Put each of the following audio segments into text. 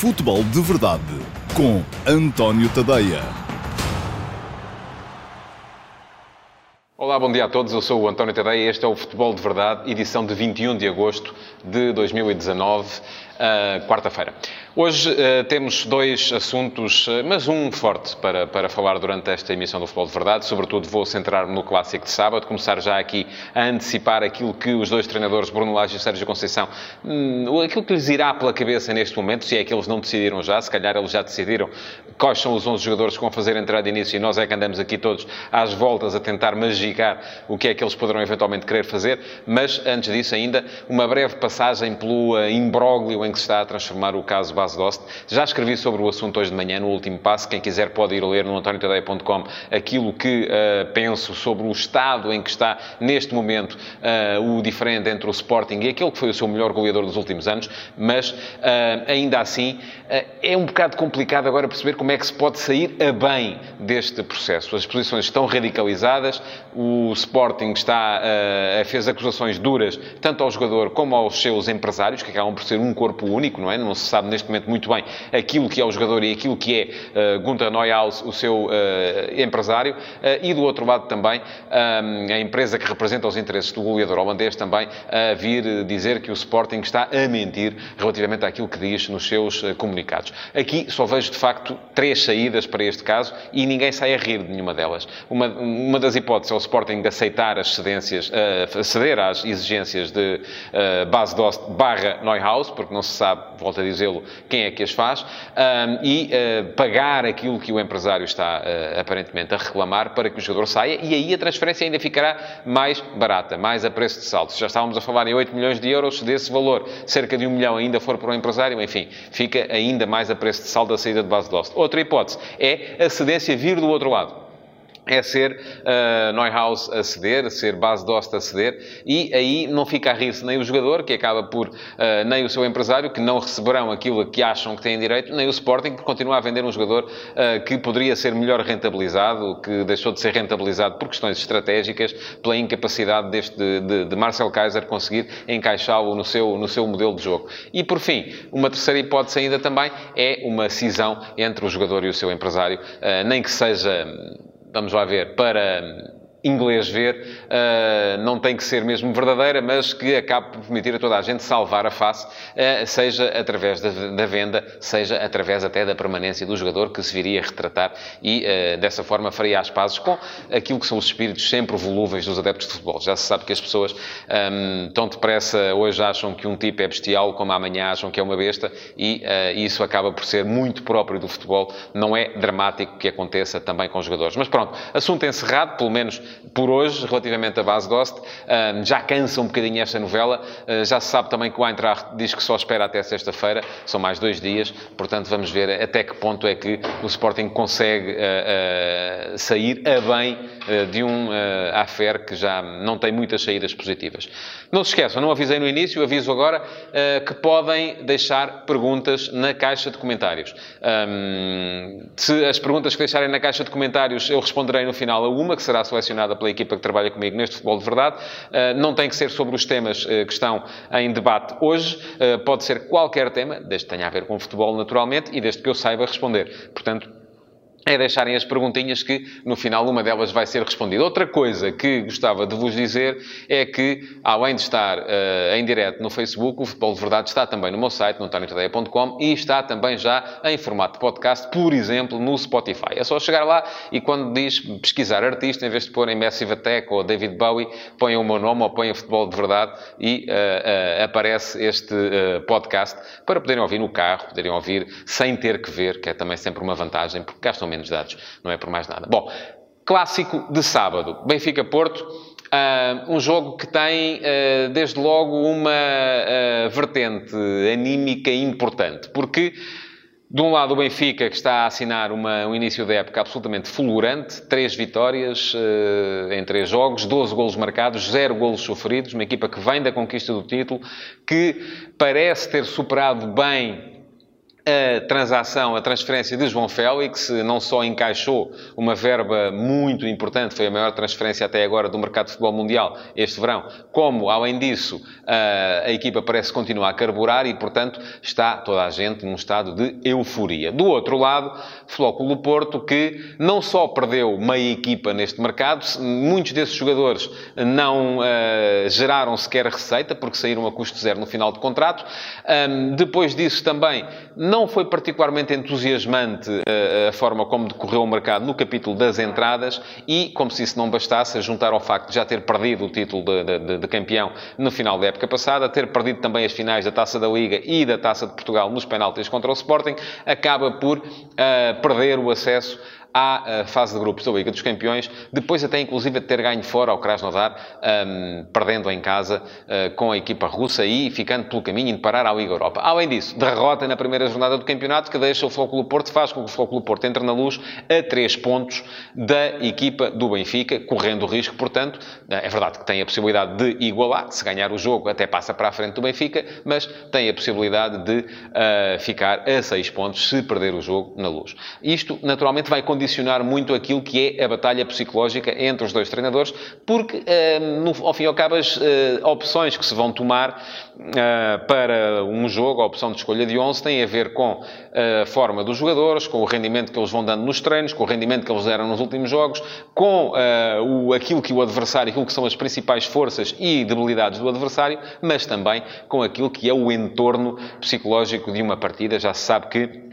Futebol de Verdade com António Tadeia. Olá, bom dia a todos. Eu sou o António Tadeia e este é o Futebol de Verdade, edição de 21 de agosto de 2019, uh, quarta-feira. Hoje uh, temos dois assuntos, uh, mas um forte para, para falar durante esta emissão do Futebol de Verdade. Sobretudo vou centrar-me no clássico de sábado, começar já aqui a antecipar aquilo que os dois treinadores, Bruno Lage e Sérgio Conceição, hum, aquilo que lhes irá pela cabeça neste momento, se é que eles não decidiram já, se calhar eles já decidiram quais são os 11 jogadores que vão fazer entrar de início e nós é que andamos aqui todos às voltas a tentar magicar o que é que eles poderão eventualmente querer fazer. Mas antes disso, ainda uma breve passagem pelo uh, imbróglio em que se está a transformar o caso Base Dost. Já escrevi sobre o assunto hoje de manhã, no último passo. Quem quiser pode ir ler no antoniotadeia.com aquilo que uh, penso sobre o estado em que está, neste momento, uh, o diferente entre o Sporting e aquele que foi o seu melhor goleador dos últimos anos. Mas, uh, ainda assim, é um bocado complicado agora perceber como é que se pode sair a bem deste processo. As posições estão radicalizadas, o Sporting está, fez acusações duras tanto ao jogador como aos seus empresários, que acabam por ser um corpo único, não é? Não se sabe neste momento muito bem aquilo que é o jogador e aquilo que é uh, Gunther Neuhaus, o seu uh, empresário, e do outro lado também a empresa que representa os interesses do goleador holandês também a vir dizer que o Sporting está a mentir relativamente àquilo que diz nos seus comunicados. Aqui só vejo de facto três saídas para este caso e ninguém sai a rir de nenhuma delas. Uma, uma das hipóteses é o Sporting aceitar as cedências, uh, ceder às exigências de uh, base Dost barra Neuhaus, porque não se sabe, volto a dizê-lo, quem é que as faz, e uh, pagar aquilo que o empresário está uh, aparentemente a reclamar para que o jogador saia, e aí a transferência ainda ficará mais barata, mais a preço de saldo. Se já estávamos a falar em 8 milhões de euros, se desse valor cerca de 1 milhão ainda for para o empresário, enfim, fica ainda mais a preço de saldo a saída de base Dost. Outra hipótese é a cedência vir do outro lado é ser uh, Neuhaus a ceder, ser base Dost a ceder, e aí não fica a rir-se nem o jogador, que acaba por, uh, nem o seu empresário, que não receberão aquilo que acham que têm direito, nem o Sporting, que continua a vender um jogador uh, que poderia ser melhor rentabilizado, que deixou de ser rentabilizado por questões estratégicas, pela incapacidade deste, de, de Marcel Kaiser conseguir encaixá-lo no seu, no seu modelo de jogo. E, por fim, uma terceira hipótese ainda também é uma cisão entre o jogador e o seu empresário, nem que seja vamos lá ver, para inglês ver, uh, não tem que ser mesmo verdadeira, mas que acabe por permitir a toda a gente salvar a face, uh, seja através da, da, venda, seja através até da permanência do jogador que se viria a retratar e uh, dessa forma faria as pazes com aquilo que são os espíritos sempre volúveis dos adeptos de futebol. Já se sabe que as pessoas um, tão depressa hoje acham que um tipo é bestial, como amanhã acham que é uma besta e isso acaba por ser muito próprio do futebol. Não é dramático que aconteça também com os jogadores. Mas pronto, assunto encerrado, pelo menos por hoje, relativamente a Base Dost. já cansa um bocadinho esta novela. Ah, já se sabe também que o Eintracht diz que só espera até sexta-feira. São mais dois dias. Portanto, vamos ver até que ponto é que o Sporting consegue ah, ah, sair a bem de um affair que já não tem muitas saídas positivas. Não se esqueçam, não avisei no início, aviso agora, que podem deixar perguntas na caixa de comentários. se as perguntas que deixarem na caixa de comentários eu responderei no final a uma, que será selecionada pela equipa que trabalha comigo neste futebol de verdade. Eh, não tem que ser sobre os temas eh, que estão em debate hoje. Eh, pode ser qualquer tema, desde que tenha a ver com futebol naturalmente e desde que eu saiba responder. Portanto, é deixarem as perguntinhas que, no final, uma delas vai ser respondida. Outra coisa que gostava de vos dizer é que, além de estar uh, em direto no Facebook, o Futebol de Verdade está também no meu site, no e está também já em formato de podcast, por exemplo, no Spotify. É só chegar lá e quando diz pesquisar artista, em vez de pôr em Massive Attack ou David Bowie, ponha o meu nome ou ponha Futebol de Verdade e uh, uh, aparece este podcast para poderem ouvir no carro, poderem ouvir sem ter que ver, que é também sempre uma vantagem, porque gastam menos dados, não é por mais nada. Bom, clássico de sábado, Benfica-Porto, uh, um jogo que tem, uh, desde logo, uma uh, vertente anímica importante, porque de um lado, o Benfica, que está a assinar uma, um início de época absolutamente fulgurante, três vitórias em três jogos, 12 golos marcados, zero golos sofridos, uma equipa que vem da conquista do título, que parece ter superado bem a transação, a transferência de João Félix não só encaixou uma verba muito importante, foi a maior transferência até agora do mercado de futebol mundial este verão, como, além disso, a equipa parece continuar a carburar e, portanto, está toda a gente num estado de euforia. Do outro lado, Flóculo Porto, que não só perdeu meia equipa neste mercado, muitos desses jogadores não uh, geraram sequer receita, porque saíram a custo zero no final de contrato. Depois disso também não foi particularmente entusiasmante uh, a forma como decorreu o mercado no capítulo das entradas e, como se isso não bastasse, a juntar ao facto de já ter perdido o título de, de, de campeão no final da época passada, ter perdido também as finais da Taça da Liga e da Taça de Portugal nos penaltis contra o Sporting, acaba por uh, perder o acesso à uh, fase de grupos da Liga dos Campeões, depois até inclusive de ter ganho fora ao Krasnodar, um, perdendo em casa uh, com a equipa russa e ficando pelo caminho de parar à Liga Europa. Além disso, derrota na primeira jornada do campeonato que deixa o Flóculo Porto, faz com que o Flóculo Porto entre na luz a três pontos da equipa do Benfica, correndo o risco, portanto, é verdade que tem a possibilidade de igualar, se ganhar o jogo até passa para a frente do Benfica, mas tem a possibilidade de uh, ficar a seis pontos se perder o jogo na luz. Isto, naturalmente, vai condicionar condicionar muito aquilo que é a batalha psicológica entre os dois treinadores, porque, eh, no, ao fim e ao cabo, as eh, opções que se vão tomar eh, para um jogo, a opção de escolha de 11, tem a ver com a forma dos jogadores, com o rendimento que eles vão dando nos treinos, com o rendimento que eles deram nos últimos jogos, com o, aquilo que o adversário, aquilo que são as principais forças e debilidades do adversário, mas também com aquilo que é o entorno psicológico de uma partida. Já se sabe que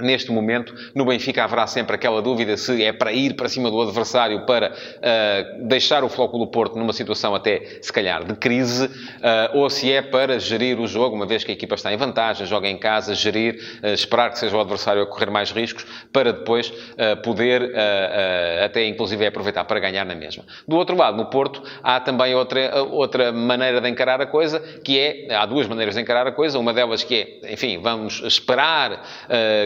Neste momento, no Benfica haverá sempre aquela dúvida se é para ir para cima do adversário para uh, deixar o Flóculo Porto numa situação até, se calhar, de crise, uh, ou se é para gerir o jogo, uma vez que a equipa está em vantagem, joga em casa, gerir, uh, esperar que seja o adversário a correr mais riscos, para depois poder até, inclusive, aproveitar para ganhar na mesma. Do outro lado, no Porto, há também outra, outra maneira de encarar a coisa, que é, há duas maneiras de encarar a coisa, uma delas que é, enfim, vamos esperar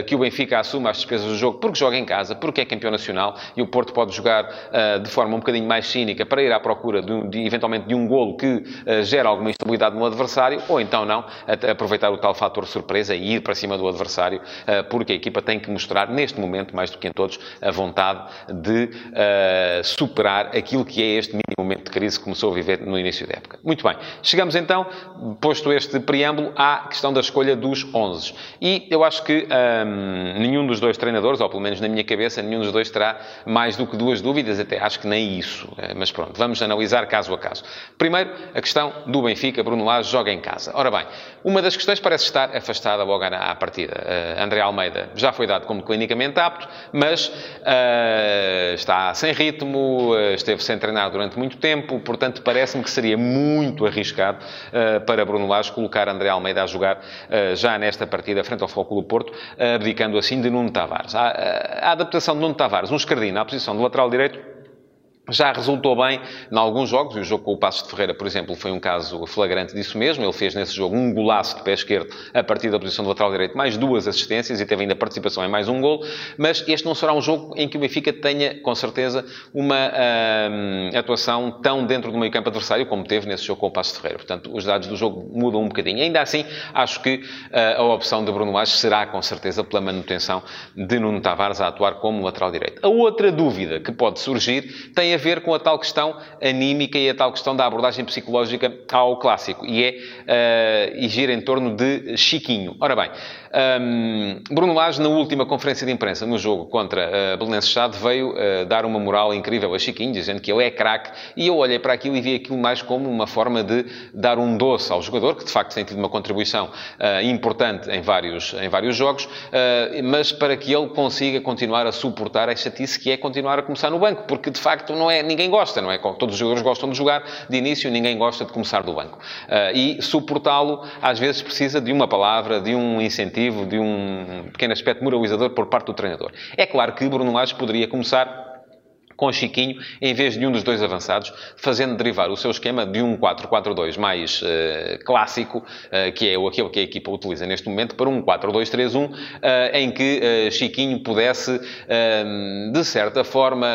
que o Benfica assuma as despesas do jogo porque joga em casa, porque é campeão nacional e o Porto pode jogar uh, de forma um bocadinho mais cínica para ir à procura de, de eventualmente de um golo que uh, gera alguma instabilidade no adversário, ou então não, aproveitar o tal fator surpresa e ir para cima do adversário, uh, porque a equipa tem que mostrar neste momento, mais do que em todos, a vontade de superar aquilo que é este mini momento de crise que começou a viver no início da época. Muito bem, chegamos então, posto este preâmbulo, à questão da escolha dos 11. E eu acho que. Um, nenhum dos dois treinadores, ou pelo menos na minha cabeça, nenhum dos dois terá mais do que duas dúvidas, até acho que nem isso. Eh, mas pronto, vamos analisar caso a caso. Primeiro, a questão do Benfica. Bruno Lage joga em casa. Ora bem, uma das questões parece estar afastada logo à partida. Uh, André Almeida já foi dado como clinicamente apto, mas uh, está sem ritmo, esteve sem treinar durante muito tempo, portanto, parece-me que seria muito arriscado para Bruno Lage colocar André Almeida a jogar já nesta partida frente ao Flóculo Porto, abdicando ficando assim de Nuno Tavares. A, a, a adaptação de Nuno Tavares, um escardino à posição de lateral direito, já resultou bem em alguns jogos, e o jogo com o Passos de Ferreira, por exemplo, foi um caso flagrante disso mesmo. Ele fez nesse jogo um golaço de pé esquerdo a partir da posição do lateral direito, mais duas assistências e teve ainda participação em mais um gol. Mas este não será um jogo em que o Benfica tenha, com certeza, uma hum, atuação tão dentro do meio campo adversário como teve nesse jogo com o Passos de Ferreira. Portanto, os dados do jogo mudam um bocadinho. Ainda assim, acho que uh, a opção de Bruno Lage será, com certeza, pela manutenção de Nuno Tavares a atuar como lateral direito. A outra dúvida que pode surgir tem a ver com a tal questão anímica e a tal questão da abordagem psicológica ao clássico. E é uh, e gira em torno de Chiquinho. Ora bem, um, Bruno Lage, na última conferência de imprensa no jogo contra uh, Belenenses Chade, veio uh, dar uma moral incrível a Chiquinho, dizendo que ele é craque. E eu olhei para aquilo e vi aquilo mais como uma forma de dar um doce ao jogador, que de facto tem tido uma contribuição uh, importante em vários, em vários jogos, mas para que ele consiga continuar a suportar a chatice que é continuar a começar no banco, porque de facto não é ninguém gosta, não é? Todos os jogadores gostam de jogar de início, ninguém gosta de começar do banco. Uh, e suportá-lo, às vezes, precisa de uma palavra, de um incentivo, de um pequeno aspecto moralizador por parte do treinador. É claro que Bruno Lage poderia começar com Chiquinho, em vez de um dos dois avançados, fazendo derivar o seu esquema de um 4-4-2 mais uh, clássico, uh, que é aquele que a equipa utiliza neste momento, para um 4-2-3-1, uh, em que Chiquinho pudesse, de certa forma,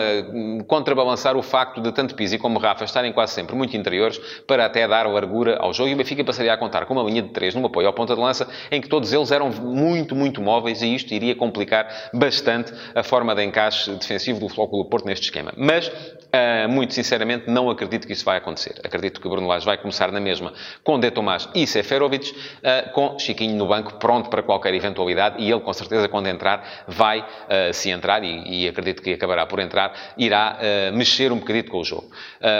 contrabalançar o facto de tanto Pizzi como Rafa estarem quase sempre muito interiores, para até dar largura ao jogo, e o Benfica passaria a contar com uma linha de 3 no apoio ao ponta de lança, em que todos eles eram muito, muito móveis, e isto iria complicar bastante a forma de encaixe defensivo do Flóculo Porto nestes esquema. Mas, uh, muito sinceramente, não acredito que isso vai acontecer. Acredito que o Bruno Lage vai começar na mesma com De Tomás e Seferovic, uh, com Chiquinho no banco, pronto para qualquer eventualidade, e ele, com certeza, quando entrar, vai, uh, se entrar, e, e, acredito que acabará por entrar, irá mexer um bocadito com o jogo.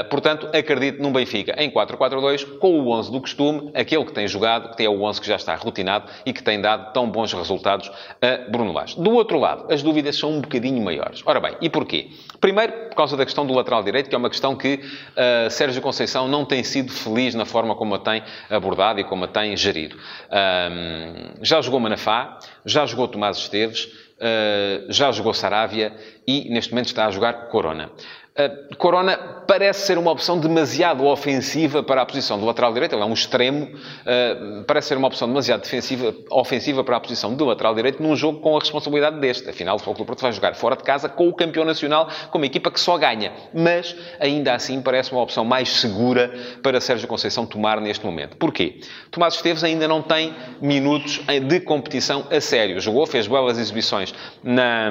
portanto, acredito num Benfica em 4-4-2, com o 11 do costume, aquele que tem jogado, que tem o 11 que já está rotinado e que tem dado tão bons resultados a Bruno Lage. Do outro lado, as dúvidas são um bocadinho maiores. Ora bem, e porquê? Primeiro, por causa da questão do lateral direito, que é uma questão que uh, Sérgio Conceição não tem sido feliz na forma como a tem abordado e como a tem gerido. Um, já jogou Manafá, já jogou Tomás Esteves, uh, já jogou Saravia e neste momento está a jogar Corona. Uh, Corona parece ser uma opção demasiado ofensiva para a posição do lateral direito. Ele é um extremo. Uh, parece ser uma opção demasiado defensiva, ofensiva para a posição do lateral direito num jogo com a responsabilidade deste. Afinal, o Futebol Porto vai jogar fora de casa com o campeão nacional, com uma equipa que só ganha. Mas, ainda assim, parece uma opção mais segura para Sérgio Conceição tomar neste momento. Porquê? Tomás Esteves ainda não tem minutos de competição a sério. Jogou, fez belas exibições na,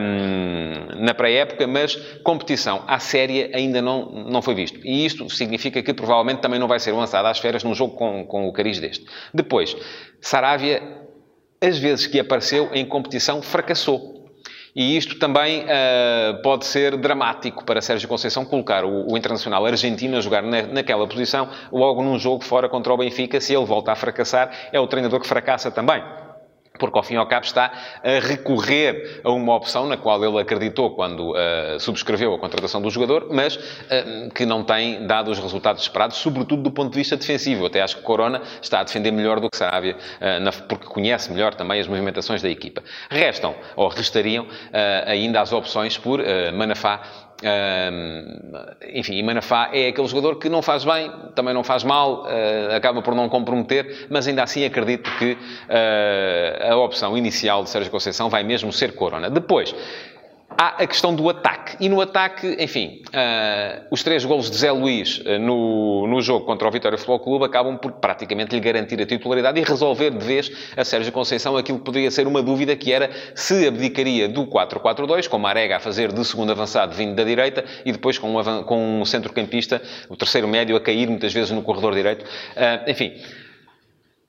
na pré-época, mas competição à séria ainda não, não foi visto. E isto significa que provavelmente também não vai ser lançado às feras num jogo com, com o cariz deste. Depois, Saravia, as vezes que apareceu em competição, fracassou. E isto também uh, pode ser dramático para Sérgio Conceição colocar o, o Internacional argentino a jogar na, naquela posição, logo num jogo fora contra o Benfica. Se ele volta a fracassar, é o treinador que fracassa também porque ao fim e ao cabo está a recorrer a uma opção na qual ele acreditou quando uh, subscreveu a contratação do jogador, mas uh, que não tem dado os resultados esperados, sobretudo do ponto de vista defensivo. até acho que Corona está a defender melhor do que Sarabia, uh, porque conhece melhor também as movimentações da equipa. Restam, ou restariam, ainda as opções por Manafá enfim, e Manafá é aquele jogador que não faz bem, também não faz mal, uh, acaba por não comprometer, mas ainda assim acredito que uh, a opção inicial de Sérgio Conceição vai mesmo ser Corona. Depois, há a questão do ataque. E no ataque, enfim, uh, os três golos de Zé Luís uh, no, no jogo contra o Vitória Futebol Clube acabam por praticamente lhe garantir a titularidade e resolver de vez a Sérgio Conceição aquilo que poderia ser uma dúvida que era se abdicaria do 4-4-2, com Marega a fazer de segundo avançado vindo da direita e depois com um, com um centrocampista, o terceiro médio, a cair muitas vezes no corredor direito. Uh, enfim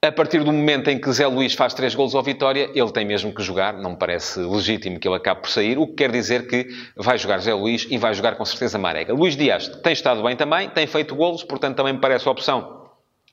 a partir do momento em que Zé Luís faz três golos ao Vitória, ele tem mesmo que jogar. Não me parece legítimo que ele acabe por sair, o que quer dizer que vai jogar Zé Luís e vai jogar com certeza Marega. Luís Dias tem estado bem também, tem feito golos, portanto também me parece a opção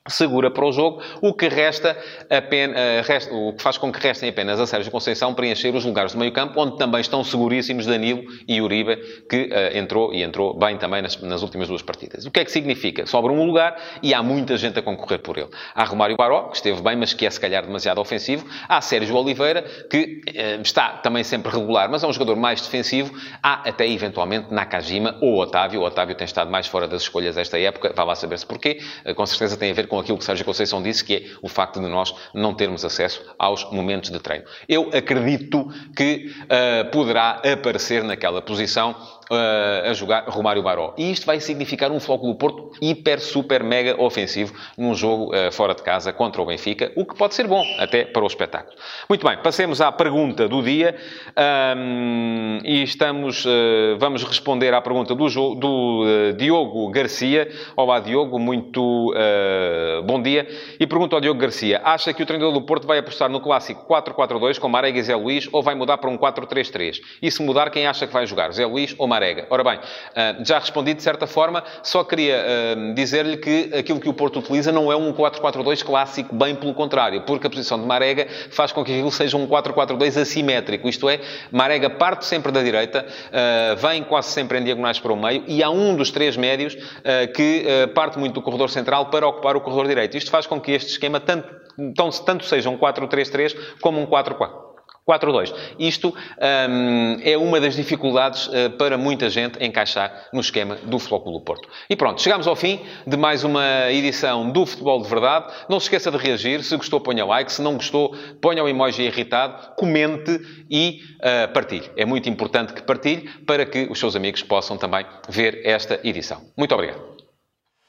segura para o jogo, o que resta, apenas, eh, resta, o que faz com que restem apenas a Sérgio Conceição preencher os lugares do meio-campo, onde também estão seguríssimos Danilo e Uribe, que uh, entrou e entrou bem também nas, nas, últimas duas partidas. O que é que significa? Sobra um lugar e há muita gente a concorrer por ele. Há Romário Baró, que esteve bem, mas que é se calhar demasiado ofensivo. Há Sérgio Oliveira, que uh, está também sempre regular, mas é um jogador mais defensivo. Há até eventualmente Nakajima ou Otávio. O Otávio tem estado mais fora das escolhas esta época, vá lá saber-se porquê. Uh, com certeza tem a ver com com aquilo que Sérgio Conceição disse, que é o facto de nós não termos acesso aos momentos de treino. Eu acredito que uh, poderá aparecer naquela posição uh, a jogar Romário Baró. E isto vai significar um Flóculo Porto hiper, super, mega ofensivo num jogo uh, fora de casa contra o Benfica, o que pode ser bom até para o espetáculo. Muito bem, passemos à pergunta do dia. Um, e estamos, uh, vamos responder à pergunta do, do Diogo Garcia. Olá, Diogo, muito bom dia. E pergunta ao Diogo Garcia: acha que o treinador do Porto vai apostar no clássico 4-4-2 com Marega e Zé Luís ou vai mudar para um 4-3-3? E se mudar, quem acha que vai jogar? Zé Luís ou Marega? Marega. Ora bem, ah, já respondi de certa forma, só queria ah, dizer-lhe que aquilo que o Porto utiliza não é um 4-4-2 clássico, bem pelo contrário, porque a posição de Marega faz com que aquilo seja um 4-4-2 assimétrico, isto é, Marega parte sempre da direita, ah, vem quase sempre em diagonais para o meio e há um dos três médios que parte muito do corredor central para ocupar o corredor direito. Isto faz com que este esquema tanto, tanto seja um 4-3-3 como um 4-4. 4-2. Isto um, é uma das dificuldades uh, para muita gente encaixar no esquema do Clube do Porto. E pronto, chegamos ao fim de mais uma edição do Futebol de Verdade. Não se esqueça de reagir. Se gostou, ponha like. Se não gostou, ponha o emoji irritado, comente e uh, partilhe. É muito importante que partilhe para que os seus amigos possam também ver esta edição. Muito obrigado.